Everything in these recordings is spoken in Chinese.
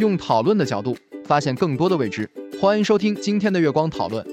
用讨论的角度发现更多的未知，欢迎收听今天的月光讨论。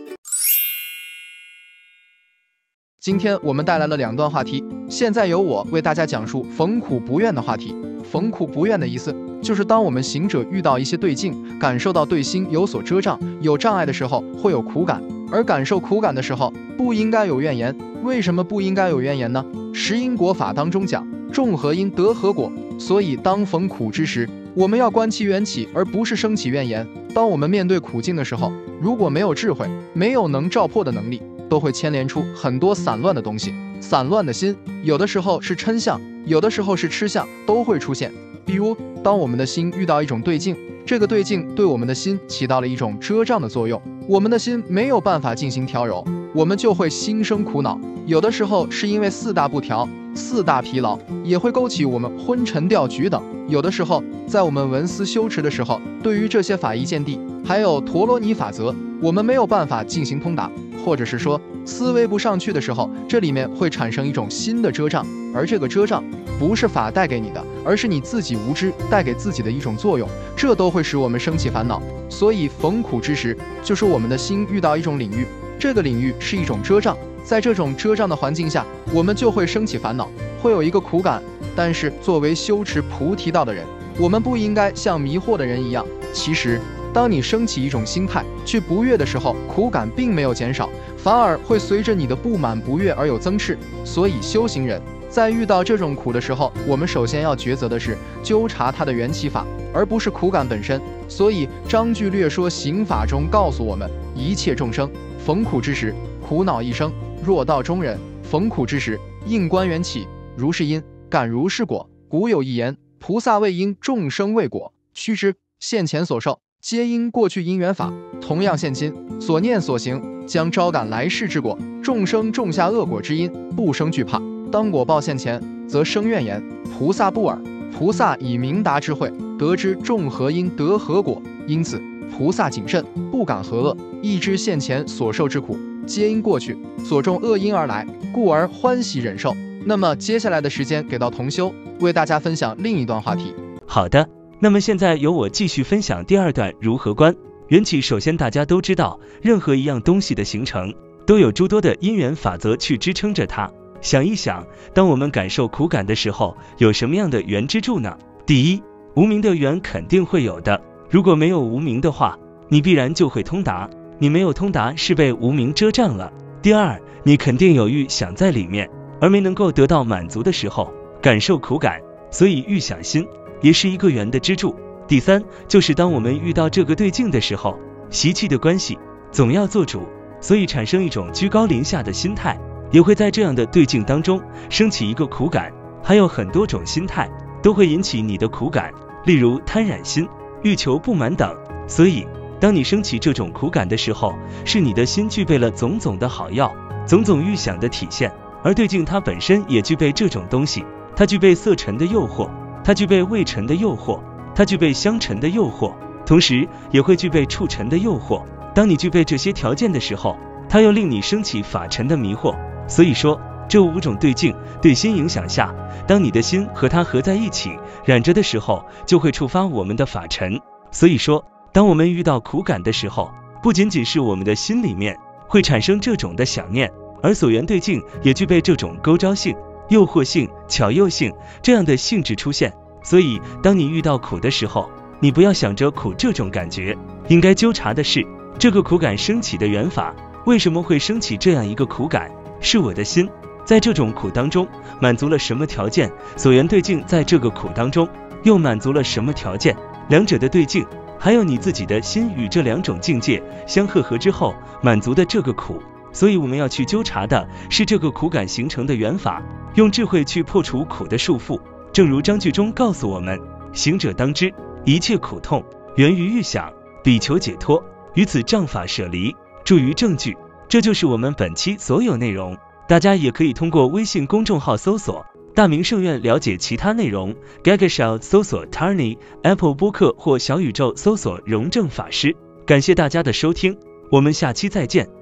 今天我们带来了两段话题，现在由我为大家讲述逢苦不怨的话题。逢苦不怨的意思，就是当我们行者遇到一些对境，感受到对心有所遮障、有障碍的时候，会有苦感；而感受苦感的时候，不应该有怨言。为什么不应该有怨言呢？十因果法当中讲，种何因得何果，所以当逢苦之时。我们要观其缘起，而不是生起怨言。当我们面对苦境的时候，如果没有智慧，没有能照破的能力，都会牵连出很多散乱的东西。散乱的心，有的时候是嗔相，有的时候是痴相，都会出现。比如，当我们的心遇到一种对境，这个对境对我们的心起到了一种遮障的作用，我们的心没有办法进行调柔，我们就会心生苦恼。有的时候是因为四大不调。四大疲劳也会勾起我们昏沉掉举等。有的时候，在我们文思修持的时候，对于这些法义见地，还有陀罗尼法则，我们没有办法进行通达，或者是说思维不上去的时候，这里面会产生一种新的遮障。而这个遮障不是法带给你的，而是你自己无知带给自己的一种作用，这都会使我们升起烦恼。所以逢苦之时，就是我们的心遇到一种领域，这个领域是一种遮障。在这种遮障的环境下，我们就会升起烦恼，会有一个苦感。但是作为修持菩提道的人，我们不应该像迷惑的人一样。其实，当你升起一种心态去不悦的时候，苦感并没有减少，反而会随着你的不满不悦而有增势。所以，修行人在遇到这种苦的时候，我们首先要抉择的是纠察它的缘起法，而不是苦感本身。所以，章句略说刑法中告诉我们，一切众生逢苦之时，苦恼一生。若道中人逢苦之时，应观缘起，如是因，感如是果。古有一言：菩萨为因，众生为果。须知现前所受，皆因过去因缘法。同样现今所念所行，将招感来世之果。众生种下恶果之因，不生惧怕；当果报现前，则生怨言。菩萨不尔。菩萨以明达智慧，得知众何因得何果，因此菩萨谨慎，不敢何恶，亦知现前所受之苦。皆因过去所种恶因而来，故而欢喜忍受。那么接下来的时间给到同修，为大家分享另一段话题。好的，那么现在由我继续分享第二段如何观缘起。首先，大家都知道，任何一样东西的形成，都有诸多的因缘法则去支撑着它。想一想，当我们感受苦感的时候，有什么样的缘支柱呢？第一，无名的缘肯定会有的。如果没有无名的话，你必然就会通达。你没有通达，是被无名遮障了。第二，你肯定有欲想在里面，而没能够得到满足的时候，感受苦感，所以欲想心也是一个缘的支柱。第三，就是当我们遇到这个对境的时候，习气的关系总要做主，所以产生一种居高临下的心态，也会在这样的对境当中升起一个苦感。还有很多种心态都会引起你的苦感，例如贪染心、欲求不满等。所以。当你升起这种苦感的时候，是你的心具备了种种的好药，种种预想的体现。而对境它本身也具备这种东西，它具备色尘的诱惑，它具备味尘的诱惑，它具备香尘的诱惑，同时也会具备触尘的诱惑。当你具备这些条件的时候，它又令你升起法尘的迷惑。所以说，这五种对境对心影响下，当你的心和它合在一起染着的时候，就会触发我们的法尘。所以说。当我们遇到苦感的时候，不仅仅是我们的心里面会产生这种的想念，而所缘对境也具备这种勾招性、诱惑性、巧诱性这样的性质出现。所以，当你遇到苦的时候，你不要想着苦这种感觉，应该纠察的是这个苦感升起的缘法，为什么会升起这样一个苦感？是我的心在这种苦当中满足了什么条件？所缘对境在这个苦当中又满足了什么条件？两者的对境，还有你自己的心与这两种境界相合合之后满足的这个苦。所以我们要去纠察的是这个苦感形成的缘法，用智慧去破除苦的束缚。正如章句中告诉我们：行者当知，一切苦痛源于欲想，比求解脱，于此障法舍离，助于证据。这就是我们本期所有内容。大家也可以通过微信公众号搜索“大明圣院”了解其他内容。Gagashow 搜索 Tarni，Apple 播客或小宇宙搜索“荣正法师”。感谢大家的收听，我们下期再见。